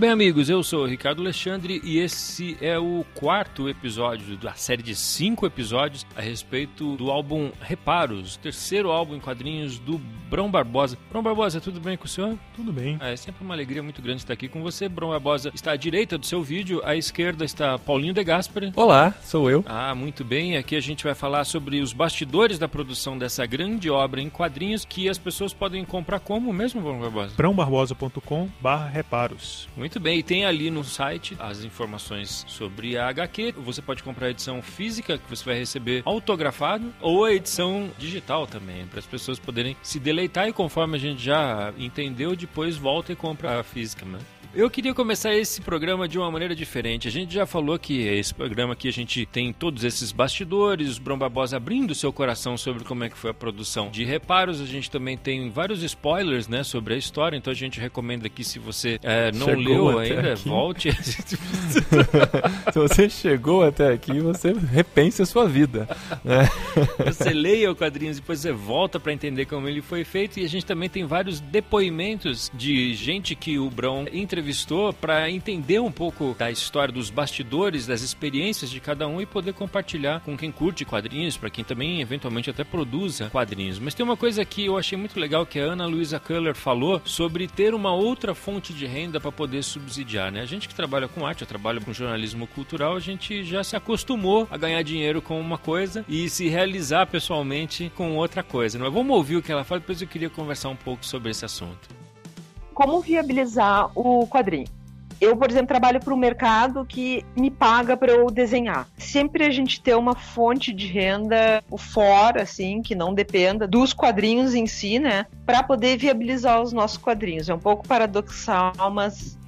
Bem, amigos, eu sou o Ricardo Alexandre e esse é o quarto episódio da série de cinco episódios a respeito do álbum Reparos, terceiro álbum em quadrinhos do Brão Barbosa. Brão Barbosa, tudo bem com o senhor? Tudo bem. É sempre uma alegria muito grande estar aqui com você. Brão Barbosa está à direita do seu vídeo, à esquerda está Paulinho de Gasperi. Olá, sou eu. Ah, muito bem. Aqui a gente vai falar sobre os bastidores da produção dessa grande obra em quadrinhos que as pessoas podem comprar como mesmo, Brão Barbosa? brãobarbosa.com barra reparos. Muito bem, e tem ali no site as informações sobre a HQ. Você pode comprar a edição física, que você vai receber autografado, ou a edição digital também, para as pessoas poderem se deleitar e conforme a gente já entendeu, depois volta e compra a física, né? Eu queria começar esse programa de uma maneira diferente. A gente já falou que esse programa aqui a gente tem todos esses bastidores, o Brom Barbosa abrindo seu coração sobre como é que foi a produção de reparos. A gente também tem vários spoilers, né, sobre a história. Então a gente recomenda que se você é, não Chegou leu ainda, aqui. volte. Se você chegou até aqui, você repense a sua vida. né? você leia o quadrinhos e depois você volta para entender como ele foi feito. E a gente também tem vários depoimentos de gente que o Brão entrevistou para entender um pouco da história dos bastidores, das experiências de cada um e poder compartilhar com quem curte quadrinhos, para quem também eventualmente até produza quadrinhos. Mas tem uma coisa que eu achei muito legal que a Ana Luisa Kuller falou sobre ter uma outra fonte de renda para poder subsidiar, né? A gente que trabalha com arte, eu trabalho com jornalismo cultural, a gente já se acostumou a ganhar dinheiro com uma coisa e se realizar pessoalmente com outra coisa. Não é? Vamos ouvir o que ela fala, depois eu queria conversar um pouco sobre esse assunto. Como viabilizar o quadrinho. Eu, por exemplo, trabalho para um mercado que me paga para eu desenhar. Sempre a gente ter uma fonte de renda fora, assim, que não dependa dos quadrinhos em si, né, para poder viabilizar os nossos quadrinhos. É um pouco paradoxal, mas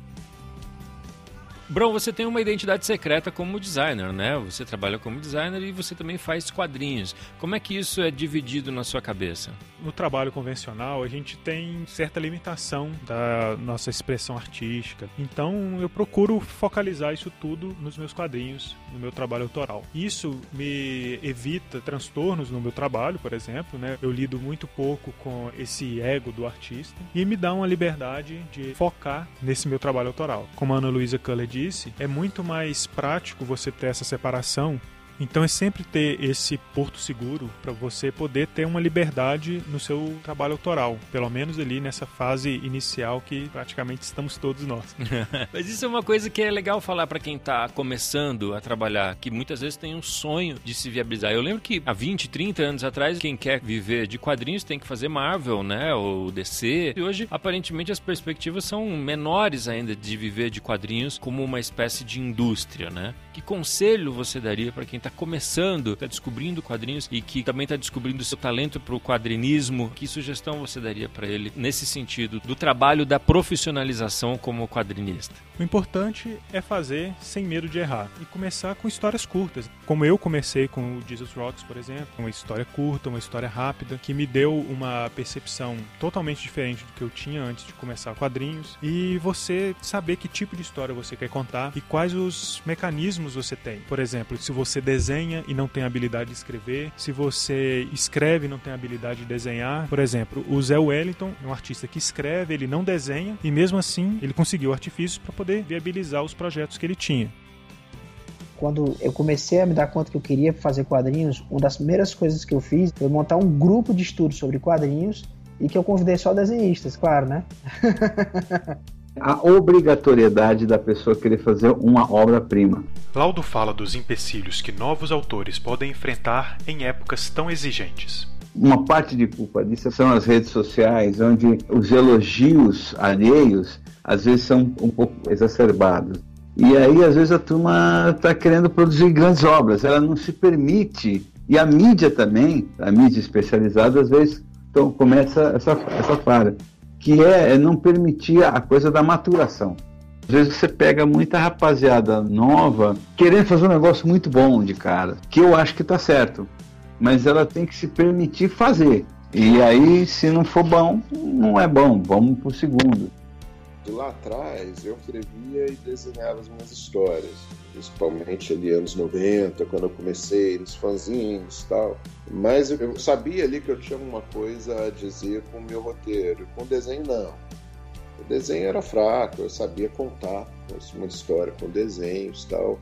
Bron, você tem uma identidade secreta como designer, né? Você trabalha como designer e você também faz quadrinhos. Como é que isso é dividido na sua cabeça? No trabalho convencional, a gente tem certa limitação da nossa expressão artística. Então, eu procuro focalizar isso tudo nos meus quadrinhos, no meu trabalho autoral. Isso me evita transtornos no meu trabalho, por exemplo, né? Eu lido muito pouco com esse ego do artista e me dá uma liberdade de focar nesse meu trabalho autoral. Como a Ana Luísa Culler disse, é muito mais prático você ter essa separação então é sempre ter esse porto seguro para você poder ter uma liberdade no seu trabalho autoral, pelo menos ali nessa fase inicial que praticamente estamos todos nós. Mas isso é uma coisa que é legal falar para quem tá começando a trabalhar, que muitas vezes tem um sonho de se viabilizar. Eu lembro que há 20, 30 anos atrás, quem quer viver de quadrinhos tem que fazer Marvel, né, ou DC. E hoje, aparentemente, as perspectivas são menores ainda de viver de quadrinhos como uma espécie de indústria, né? Que conselho você daria para quem está começando, está descobrindo quadrinhos e que também está descobrindo seu talento para o quadrinismo? Que sugestão você daria para ele nesse sentido do trabalho da profissionalização como quadrinista? O importante é fazer sem medo de errar e começar com histórias curtas. Como eu comecei com o Jesus Rocks, por exemplo, uma história curta, uma história rápida, que me deu uma percepção totalmente diferente do que eu tinha antes de começar quadrinhos. E você saber que tipo de história você quer contar e quais os mecanismos você tem. Por exemplo, se você desenha e não tem habilidade de escrever, se você escreve e não tem habilidade de desenhar. Por exemplo, o Zé Wellington é um artista que escreve, ele não desenha e mesmo assim ele conseguiu artifícios para poder viabilizar os projetos que ele tinha. Quando eu comecei a me dar conta que eu queria fazer quadrinhos, uma das primeiras coisas que eu fiz foi montar um grupo de estudo sobre quadrinhos e que eu convidei só desenhistas, claro, né? a obrigatoriedade da pessoa querer fazer uma obra-prima. Laudo fala dos empecilhos que novos autores podem enfrentar em épocas tão exigentes. Uma parte de culpa disso são as redes sociais, onde os elogios alheios às vezes são um pouco exacerbados. E aí, às vezes, a turma está querendo produzir grandes obras, ela não se permite. E a mídia também, a mídia especializada, às vezes, então, começa essa, essa falha, que é, é não permitir a coisa da maturação. Às vezes você pega muita rapaziada nova querendo fazer um negócio muito bom de cara, que eu acho que está certo, mas ela tem que se permitir fazer. E aí, se não for bom, não é bom, vamos pro segundo. De lá atrás, eu escrevia e desenhava as minhas histórias, principalmente ali anos 90, quando eu comecei nos fanzines e tal. Mas eu- eu sabia ali que eu tinha alguma coisa a dizer com o meu roteiro, com o desenho não. O desenho era fraco, eu sabia contar uma história com desenhos e tal.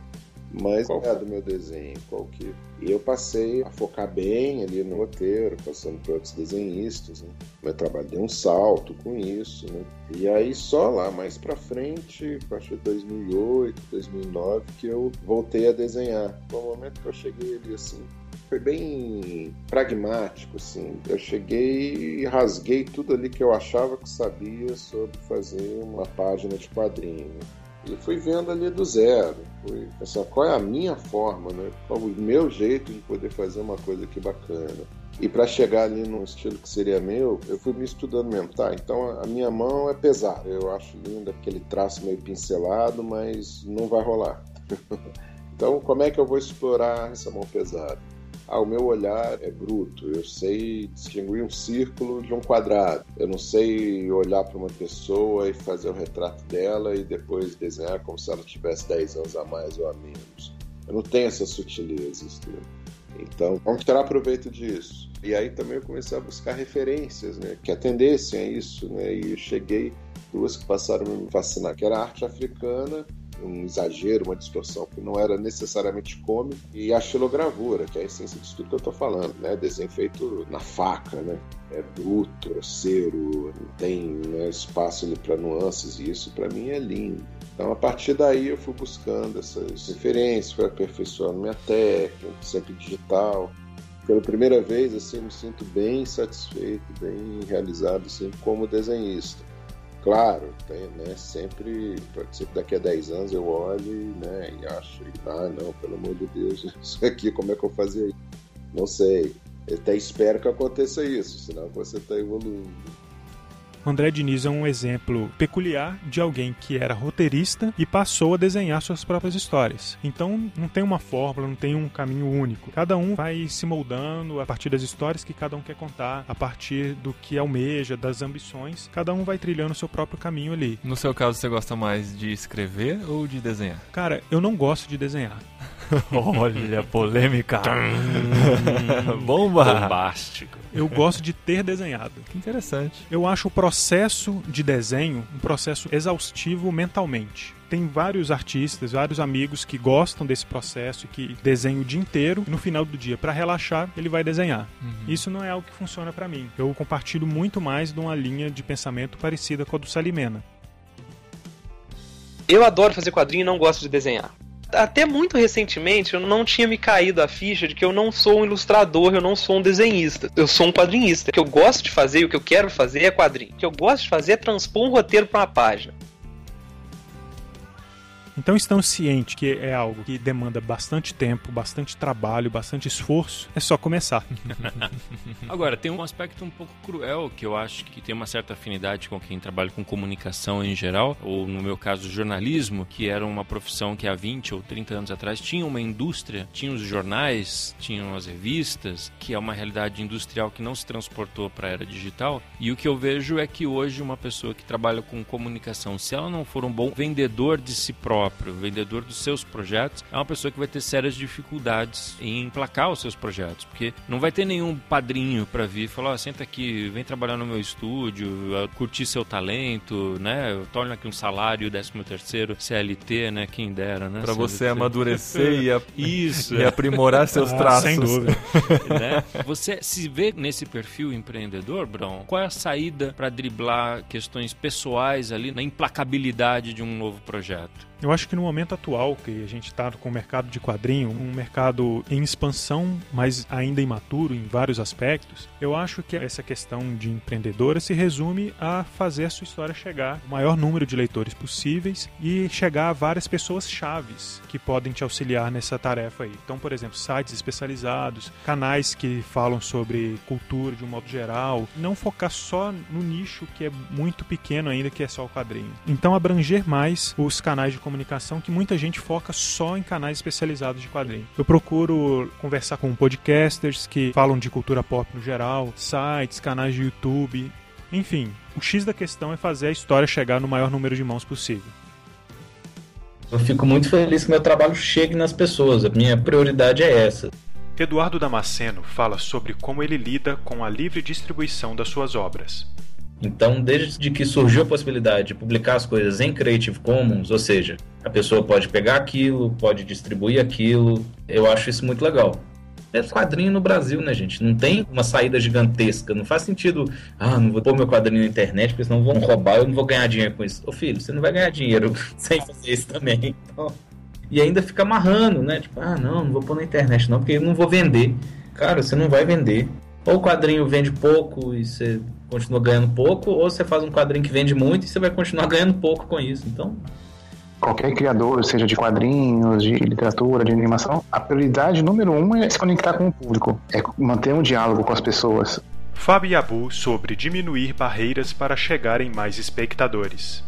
Mas qual é do meu desenho? Qual que... E eu passei a focar bem ali no roteiro, passando por outros desenhistas. Né? Meu trabalho deu um salto com isso. Né? E aí só lá mais pra frente, acho que 2008, 2009, que eu voltei a desenhar. Foi o momento que eu cheguei ali assim, foi bem pragmático, assim. Eu cheguei e rasguei tudo ali que eu achava que sabia sobre fazer uma página de quadrinho. E fui vendo ali do zero. Fui qual é a minha forma, né? Qual o meu jeito de poder fazer uma coisa que bacana. E para chegar ali num estilo que seria meu, eu fui me estudando mesmo. Tá, então a minha mão é pesada. Eu acho lindo aquele traço meio pincelado, mas não vai rolar. então, como é que eu vou explorar essa mão pesada? Ah, o meu olhar é bruto, eu sei distinguir um círculo de um quadrado. Eu não sei olhar para uma pessoa e fazer o retrato dela e depois desenhar como se ela tivesse 10 anos a mais ou a menos. Eu não tenho essas sutilezas. Entendeu? Então, vamos tirar proveito disso. E aí também eu comecei a buscar referências, né, que atendessem a isso, né, e cheguei duas que passaram a me fascinar, que era a arte africana um exagero, uma distorção que não era necessariamente cômico, e a xilogravura, que é a essência disso tudo que eu estou falando, né? Desenho feito na faca, né? É bruto, grosseiro, não tem né, espaço para nuances, e isso para mim é lindo. Então, a partir daí, eu fui buscando essas referências, fui aperfeiçoando minha técnica, sempre digital. Pela primeira vez, assim, eu me sinto bem satisfeito, bem realizado, assim, como desenhista. Claro, tem, né, sempre, pode ser que daqui a 10 anos eu olhe né, e acho, ah, não, pelo amor de Deus, isso aqui, como é que eu fazia isso? Não sei. Até espero que aconteça isso, senão você está evoluindo. André Diniz é um exemplo peculiar de alguém que era roteirista e passou a desenhar suas próprias histórias. Então não tem uma fórmula, não tem um caminho único. Cada um vai se moldando a partir das histórias que cada um quer contar, a partir do que almeja, das ambições. Cada um vai trilhando o seu próprio caminho ali. No seu caso, você gosta mais de escrever ou de desenhar? Cara, eu não gosto de desenhar. Olha, polêmica. Bomba. Bombástico. Eu gosto de ter desenhado. Que interessante. Eu acho o processo de desenho um processo exaustivo mentalmente tem vários artistas, vários amigos que gostam desse processo, que desenham o dia inteiro e no final do dia, para relaxar, ele vai desenhar. Uhum. Isso não é algo que funciona para mim. Eu compartilho muito mais de uma linha de pensamento parecida com a do Salimena. Eu adoro fazer quadrinho e não gosto de desenhar até muito recentemente eu não tinha me caído a ficha de que eu não sou um ilustrador, eu não sou um desenhista. Eu sou um quadrinhista. O que eu gosto de fazer e o que eu quero fazer é quadrinho. O que eu gosto de fazer é transpor um roteiro para uma página. Então estão cientes que é algo que demanda bastante tempo, bastante trabalho, bastante esforço, é só começar. Agora, tem um aspecto um pouco cruel que eu acho que tem uma certa afinidade com quem trabalha com comunicação em geral, ou no meu caso, jornalismo, que era uma profissão que há 20 ou 30 anos atrás tinha uma indústria, tinha os jornais, tinham as revistas, que é uma realidade industrial que não se transportou para a era digital. E o que eu vejo é que hoje uma pessoa que trabalha com comunicação, se ela não for um bom vendedor de si própria, próprio, vendedor dos seus projetos, é uma pessoa que vai ter sérias dificuldades em emplacar os seus projetos, porque não vai ter nenhum padrinho para vir e falar: oh, senta aqui, vem trabalhar no meu estúdio, curtir seu talento, né? Torna aqui um salário, 13 terceiro, CLT, né? Quem dera, né? Para você amadurecer e, a... Isso, e aprimorar seus ah, traços. Sem dúvida. né? Você se vê nesse perfil empreendedor, Brão? Qual é a saída para driblar questões pessoais ali na implacabilidade de um novo projeto? Eu acho que no momento atual, que a gente está com o mercado de quadrinho, um mercado em expansão, mas ainda imaturo em vários aspectos, eu acho que essa questão de empreendedora se resume a fazer a sua história chegar ao maior número de leitores possíveis e chegar a várias pessoas chaves que podem te auxiliar nessa tarefa aí. Então, por exemplo, sites especializados, canais que falam sobre cultura de um modo geral, não focar só no nicho que é muito pequeno ainda, que é só o quadrinho. Então, abranger mais os canais de comunicação que muita gente foca só em canais especializados de quadrinho. Eu procuro conversar com podcasters que falam de cultura pop no geral, sites, canais de YouTube, enfim. O X da questão é fazer a história chegar no maior número de mãos possível. Eu fico muito feliz que meu trabalho chegue nas pessoas. A minha prioridade é essa. Eduardo Damasceno fala sobre como ele lida com a livre distribuição das suas obras. Então, desde que surgiu a possibilidade de publicar as coisas em Creative Commons, ou seja, a pessoa pode pegar aquilo, pode distribuir aquilo, eu acho isso muito legal. É quadrinho no Brasil, né, gente? Não tem uma saída gigantesca. Não faz sentido, ah, não vou pôr meu quadrinho na internet, porque senão vão roubar, eu não vou ganhar dinheiro com isso. Ô filho, você não vai ganhar dinheiro sem fazer isso também. Então, e ainda fica amarrando, né? Tipo, ah, não, não vou pôr na internet não, porque eu não vou vender. Cara, você não vai vender. Ou o quadrinho vende pouco e você continua ganhando pouco, ou você faz um quadrinho que vende muito e você vai continuar ganhando pouco com isso. Então, qualquer criador, seja de quadrinhos, de literatura, de animação, a prioridade número um é se conectar com o público, é manter um diálogo com as pessoas. Fábio Yabu sobre diminuir barreiras para chegar em mais espectadores.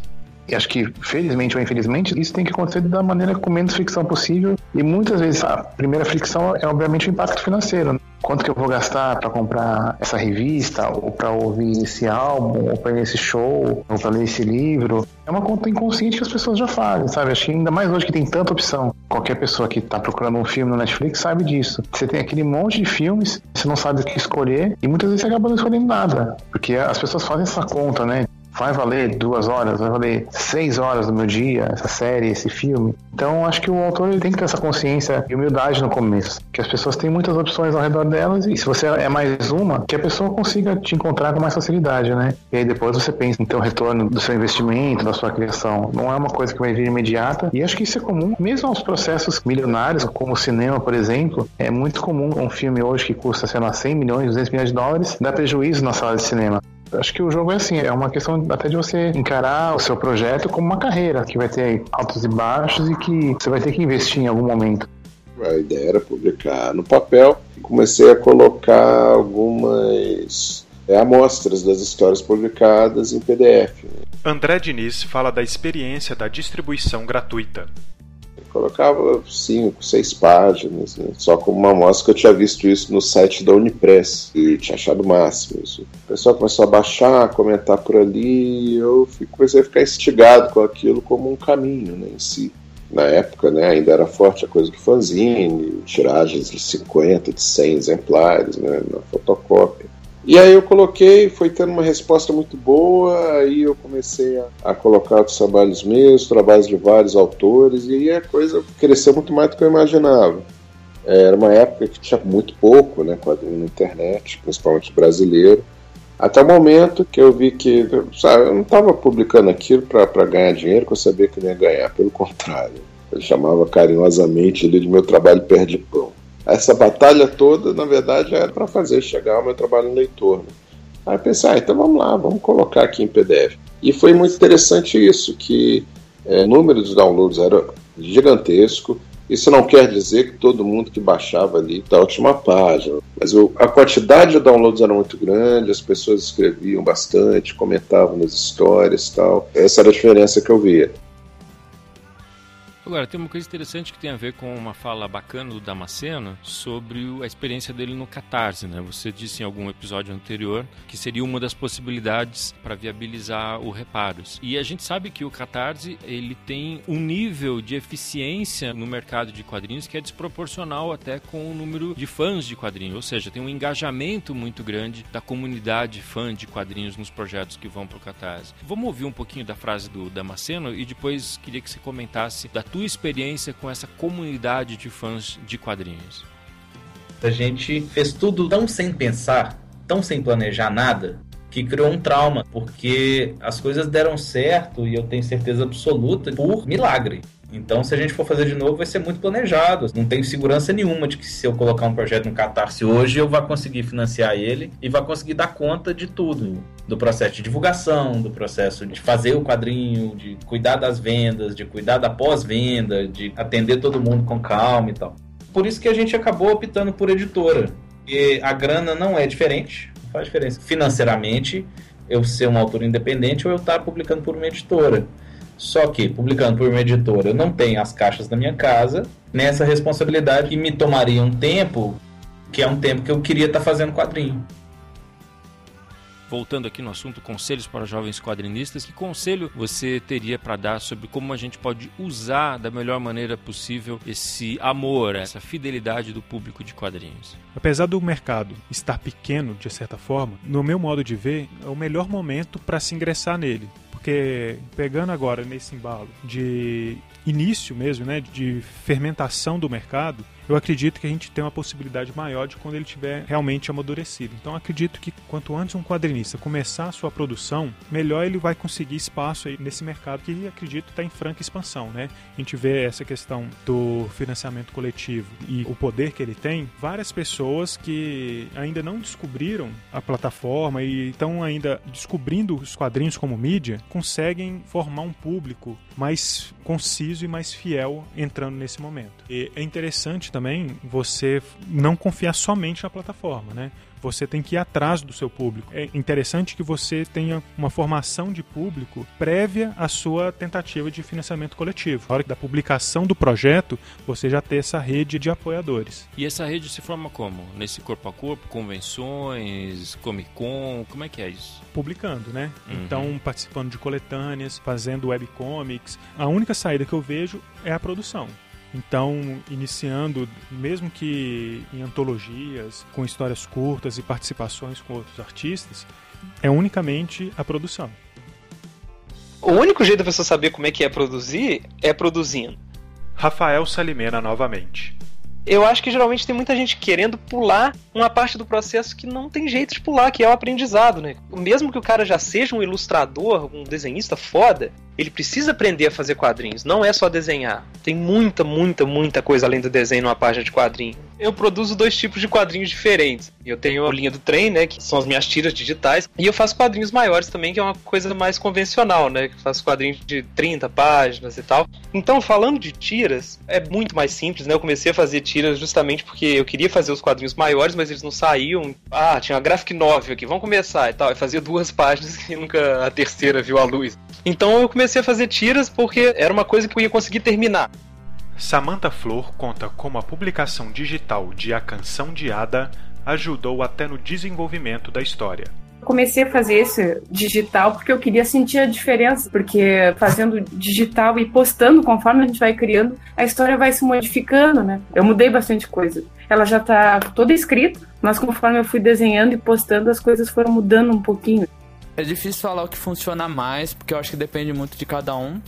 E acho que, felizmente ou infelizmente, isso tem que acontecer da maneira com menos fricção possível. E muitas vezes a primeira fricção é, obviamente, o impacto financeiro. Quanto que eu vou gastar para comprar essa revista, ou para ouvir esse álbum, ou para esse show, ou para ler esse livro? É uma conta inconsciente que as pessoas já fazem, sabe? Acho que ainda mais hoje que tem tanta opção. Qualquer pessoa que está procurando um filme no Netflix sabe disso. Você tem aquele monte de filmes, você não sabe o que escolher, e muitas vezes você acaba não escolhendo nada. Porque as pessoas fazem essa conta, né? Vai valer duas horas, vai valer seis horas do meu dia, essa série, esse filme. Então acho que o autor ele tem que ter essa consciência e humildade no começo, que as pessoas têm muitas opções ao redor delas e se você é mais uma, que a pessoa consiga te encontrar com mais facilidade, né? E aí depois você pensa em ter o retorno do seu investimento, da sua criação. Não é uma coisa que vai vir imediata e acho que isso é comum, mesmo aos processos milionários, como o cinema, por exemplo, é muito comum um filme hoje que custa, sei lá, 100 milhões, 200 milhões de dólares, dá prejuízo na sala de cinema. Acho que o jogo é assim, é uma questão até de você encarar o seu projeto como uma carreira, que vai ter altos e baixos e que você vai ter que investir em algum momento. A ideia era publicar no papel. Comecei a colocar algumas é, amostras das histórias publicadas em PDF. André Diniz fala da experiência da distribuição gratuita colocava cinco, seis páginas, né? só como uma amostra que eu tinha visto isso no site da Unipress e tinha achado o máximo isso. O pessoal começou a baixar, a comentar por ali, e eu comecei a ficar instigado com aquilo como um caminho né, em si. Na época, né, ainda era forte a coisa do fanzine, tiragens de 50, de 100 exemplares né, na fotocópia. E aí eu coloquei, foi tendo uma resposta muito boa, aí eu comecei a, a colocar os trabalhos meus, trabalhos de vários autores, e aí a coisa cresceu muito mais do que eu imaginava. Era uma época que tinha muito pouco né, quadrinho na internet, principalmente brasileiro, até o momento que eu vi que sabe, eu não estava publicando aquilo para ganhar dinheiro, que eu sabia que não ia ganhar, pelo contrário. Eu chamava carinhosamente ele de meu trabalho perde pão essa batalha toda, na verdade, era para fazer chegar o meu trabalho em leitor. Né? Aí eu pensei, ah, então vamos lá, vamos colocar aqui em PDF. E foi muito interessante isso, que é, o número de downloads era gigantesco. Isso não quer dizer que todo mundo que baixava ali está a última página, mas a quantidade de downloads era muito grande, as pessoas escreviam bastante, comentavam nas histórias tal. Essa era a diferença que eu via. Agora, tem uma coisa interessante que tem a ver com uma fala bacana do Damasceno sobre a experiência dele no Catarse, né? Você disse em algum episódio anterior que seria uma das possibilidades para viabilizar o Reparos. E a gente sabe que o Catarse, ele tem um nível de eficiência no mercado de quadrinhos que é desproporcional até com o número de fãs de quadrinhos, ou seja, tem um engajamento muito grande da comunidade fã de quadrinhos nos projetos que vão para o Catarse. Vamos ouvir um pouquinho da frase do Damasceno e depois queria que você comentasse da tua experiência com essa comunidade de fãs de quadrinhos? A gente fez tudo tão sem pensar, tão sem planejar nada, que criou um trauma, porque as coisas deram certo e eu tenho certeza absoluta por milagre. Então, se a gente for fazer de novo, vai ser muito planejado. Não tenho segurança nenhuma de que se eu colocar um projeto no Catarse hoje, eu vá conseguir financiar ele e vá conseguir dar conta de tudo. Do processo de divulgação, do processo de fazer o quadrinho, de cuidar das vendas, de cuidar da pós-venda, de atender todo mundo com calma e tal. Por isso que a gente acabou optando por editora. E a grana não é diferente, não faz diferença financeiramente eu ser um autor independente ou eu estar publicando por uma editora. Só que, publicando por uma editora, eu não tenho as caixas da minha casa, nessa responsabilidade que me tomaria um tempo, que é um tempo que eu queria estar tá fazendo quadrinho. voltando aqui no assunto conselhos para jovens quadrinistas, que conselho você teria para dar sobre como a gente pode usar da melhor maneira possível esse amor, essa fidelidade do público de quadrinhos? Apesar do mercado estar pequeno, de certa forma, no meu modo de ver, é o melhor momento para se ingressar nele. Porque pegando agora nesse embalo de início mesmo, né, de fermentação do mercado, eu acredito que a gente tem uma possibilidade maior de quando ele tiver realmente amadurecido. Então acredito que quanto antes um quadrinista começar a sua produção, melhor ele vai conseguir espaço aí nesse mercado que acredito está em franca expansão, né? A gente vê essa questão do financiamento coletivo e o poder que ele tem, várias pessoas que ainda não descobriram a plataforma e estão ainda descobrindo os quadrinhos como mídia, conseguem formar um público mais conciso e mais fiel entrando nesse momento. E é interessante também você não confiar somente na plataforma, né? Você tem que ir atrás do seu público. É interessante que você tenha uma formação de público prévia à sua tentativa de financiamento coletivo. Na hora da publicação do projeto, você já ter essa rede de apoiadores. E essa rede se forma como? Nesse corpo a corpo, convenções, Comic Con, como é que é isso? Publicando, né? Uhum. Então, participando de coletâneas, fazendo webcomics. A única saída que eu vejo é a produção. Então, iniciando, mesmo que em antologias, com histórias curtas e participações com outros artistas, é unicamente a produção. O único jeito da pessoa saber como é que é produzir é produzindo. Rafael Salimena novamente. Eu acho que geralmente tem muita gente querendo pular uma parte do processo que não tem jeito de pular, que é o aprendizado, né? Mesmo que o cara já seja um ilustrador, um desenhista foda, ele precisa aprender a fazer quadrinhos, não é só desenhar. Tem muita, muita, muita coisa além do desenho numa página de quadrinho. Eu produzo dois tipos de quadrinhos diferentes. Eu tenho a linha do trem, né, que são as minhas tiras digitais, e eu faço quadrinhos maiores também, que é uma coisa mais convencional, né, que faço quadrinhos de 30 páginas e tal. Então, falando de tiras, é muito mais simples, né? Eu comecei a fazer tiras justamente porque eu queria fazer os quadrinhos maiores, mas eles não saíam. Ah, tinha uma graphic novel aqui, vamos começar e tal. Eu fazia duas páginas e nunca a terceira viu a luz. Então eu comecei a fazer tiras porque era uma coisa que eu ia conseguir terminar. Samantha Flor conta como a publicação digital de A Canção de Ada ajudou até no desenvolvimento da história. Comecei a fazer esse digital porque eu queria sentir a diferença, porque fazendo digital e postando conforme a gente vai criando, a história vai se modificando, né? Eu mudei bastante coisa. Ela já está toda escrita, mas conforme eu fui desenhando e postando, as coisas foram mudando um pouquinho. É difícil falar o que funciona mais, porque eu acho que depende muito de cada um.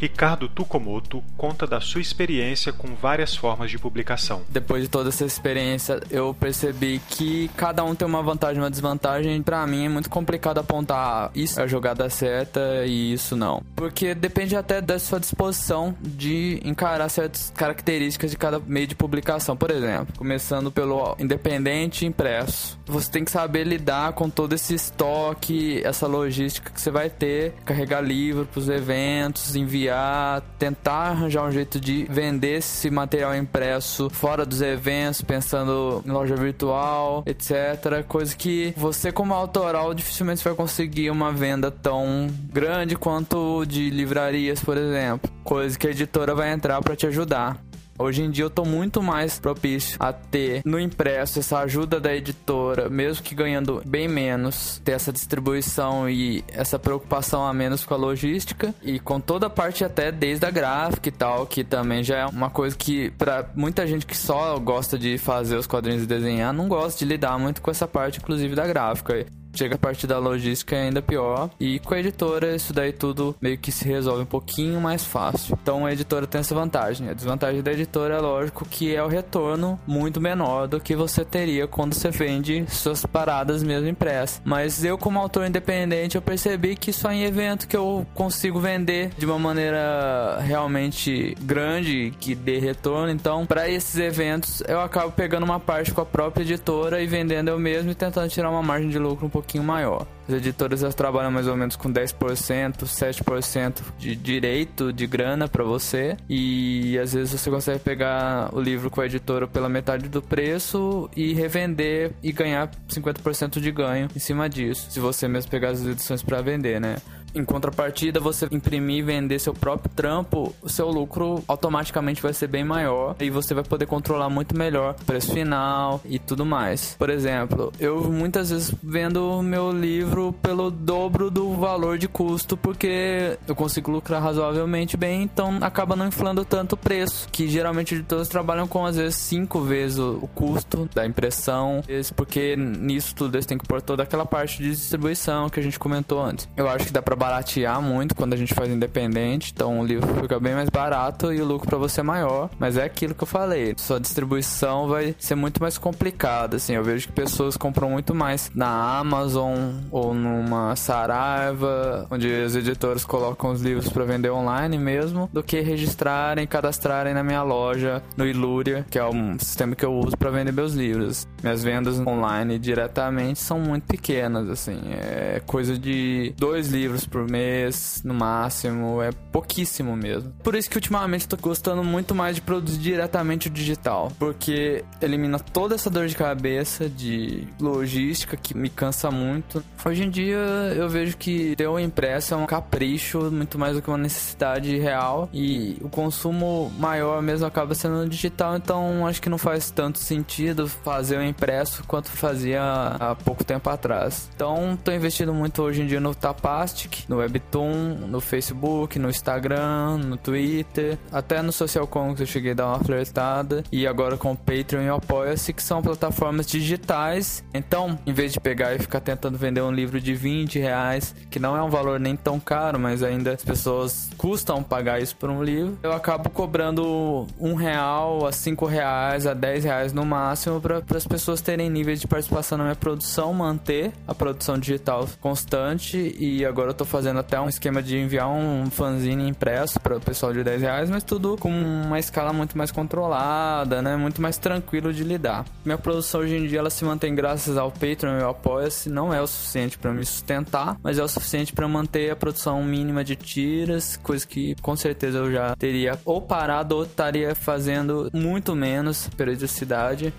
Ricardo Tukomoto conta da sua experiência com várias formas de publicação. Depois de toda essa experiência, eu percebi que cada um tem uma vantagem e uma desvantagem. Para mim é muito complicado apontar ah, isso é a jogada certa e isso não. Porque depende até da sua disposição de encarar certas características de cada meio de publicação. Por exemplo, começando pelo independente impresso. Você tem que saber lidar com todo esse estoque, essa logística que você vai ter, carregar livro para os eventos, enviar criar, tentar arranjar um jeito de vender esse material impresso fora dos eventos, pensando em loja virtual, etc. Coisa que você, como autoral, dificilmente vai conseguir uma venda tão grande quanto de livrarias, por exemplo. Coisa que a editora vai entrar para te ajudar. Hoje em dia eu tô muito mais propício a ter no impresso essa ajuda da editora, mesmo que ganhando bem menos, ter essa distribuição e essa preocupação a menos com a logística e com toda a parte até desde a gráfica e tal, que também já é uma coisa que para muita gente que só gosta de fazer os quadrinhos e desenhar, não gosta de lidar muito com essa parte inclusive da gráfica. Chega a parte da logística é ainda pior. E com a editora, isso daí tudo meio que se resolve um pouquinho mais fácil. Então a editora tem essa vantagem. A desvantagem da editora é lógico que é o retorno muito menor do que você teria quando você vende suas paradas mesmo impressas. Mas eu, como autor independente, eu percebi que só em evento que eu consigo vender de uma maneira realmente grande, que dê retorno. Então, para esses eventos, eu acabo pegando uma parte com a própria editora e vendendo eu mesmo e tentando tirar uma margem de lucro um pouco pouquinho maior. As editoras elas trabalham mais ou menos com 10%, 7% de direito de grana para você e às vezes você consegue pegar o livro com a editora pela metade do preço e revender e ganhar 50% de ganho em cima disso, se você mesmo pegar as edições para vender, né? Em contrapartida, você imprimir e vender seu próprio trampo, o seu lucro automaticamente vai ser bem maior e você vai poder controlar muito melhor o preço final e tudo mais. Por exemplo, eu muitas vezes vendo meu livro pelo dobro do valor de custo porque eu consigo lucrar razoavelmente bem, então acaba não inflando tanto o preço, que geralmente editores trabalham com às vezes cinco vezes o, custo da impressão, porque nisso tudo eles têm que pôr toda aquela parte de distribuição que a gente comentou antes. Eu acho que dá para baratear muito quando a gente faz independente, então o livro fica bem mais barato e o lucro para você é maior, mas é aquilo que eu falei, sua distribuição vai ser muito mais complicada, assim, eu vejo que pessoas compram muito mais na Amazon ou numa Saraiva, onde os editores colocam os livros para vender online mesmo, do que registrarem, cadastrarem na minha loja no Ilúria, que é um sistema que eu uso para vender meus livros. Minhas vendas online diretamente são muito pequenas, assim, é coisa de dois livros por mês, no máximo, é pouquíssimo mesmo. Por isso que ultimamente eu tô gostando muito mais de produzir diretamente o digital, porque elimina toda essa dor de cabeça de logística que me cansa muito. Hoje em dia eu vejo que ter o impresso é um capricho muito mais do que uma necessidade real e o consumo maior mesmo acaba sendo digital, então acho que não faz tanto sentido fazer o impresso quanto fazia há pouco tempo atrás. Então tô investindo muito hoje em dia no Tapastic, no Webtoon, no Facebook, no Instagram, no Twitter, até no Social Comics eu cheguei a dar uma flertada. E agora com o Patreon e o Apoia-se que são plataformas digitais. Então, em vez de pegar e ficar tentando vender um livro de 20 reais, que não é um valor nem tão caro, mas ainda as pessoas custam pagar isso por um livro, eu acabo cobrando um real a cinco reais a 10 reais no máximo para as pessoas terem níveis de participação na minha produção, manter a produção digital constante. E agora eu tô fazendo até um esquema de enviar um fanzine impresso para o pessoal de 10 reais, mas tudo com uma escala muito mais controlada, né? Muito mais tranquilo de lidar. Minha produção hoje em dia ela se mantém graças ao Patreon e ao Apoia-se, não é o suficiente para me sustentar, mas é o suficiente para manter a produção mínima de tiras, coisa que com certeza eu já teria ou parado ou estaria fazendo muito menos periodicidade.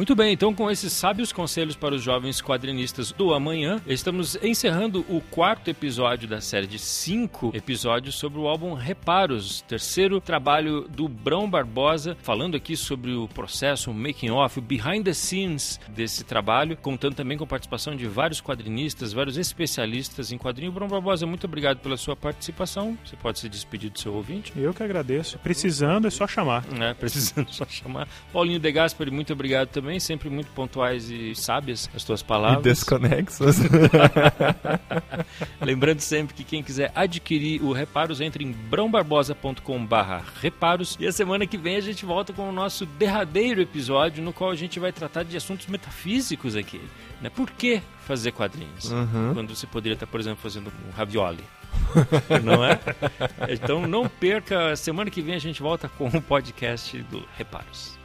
Muito bem, então com esses sábios conselhos para os jovens quadrinistas do amanhã, estamos encerrando o quarto episódio da série de cinco episódios sobre o álbum Reparos, terceiro trabalho do Brão Barbosa, falando aqui sobre o processo, o making off, o behind the scenes desse trabalho, contando também com a participação de vários quadrinistas, vários especialistas em quadrinho. Brão Barbosa, muito obrigado pela sua participação. Você pode se despedir do seu ouvinte. Eu que agradeço. Precisando é só chamar. É, precisando é só chamar. Paulinho De Gasperi, muito obrigado também também, sempre muito pontuais e sábias as tuas palavras. E desconexas. Lembrando sempre que quem quiser adquirir o Reparos, entre em brãobarbosa.com barra reparos. E a semana que vem a gente volta com o nosso derradeiro episódio, no qual a gente vai tratar de assuntos metafísicos aqui. Né? Por que fazer quadrinhos? Uhum. Quando você poderia estar, por exemplo, fazendo um ravioli. não é? Então não perca, semana que vem a gente volta com o podcast do Reparos.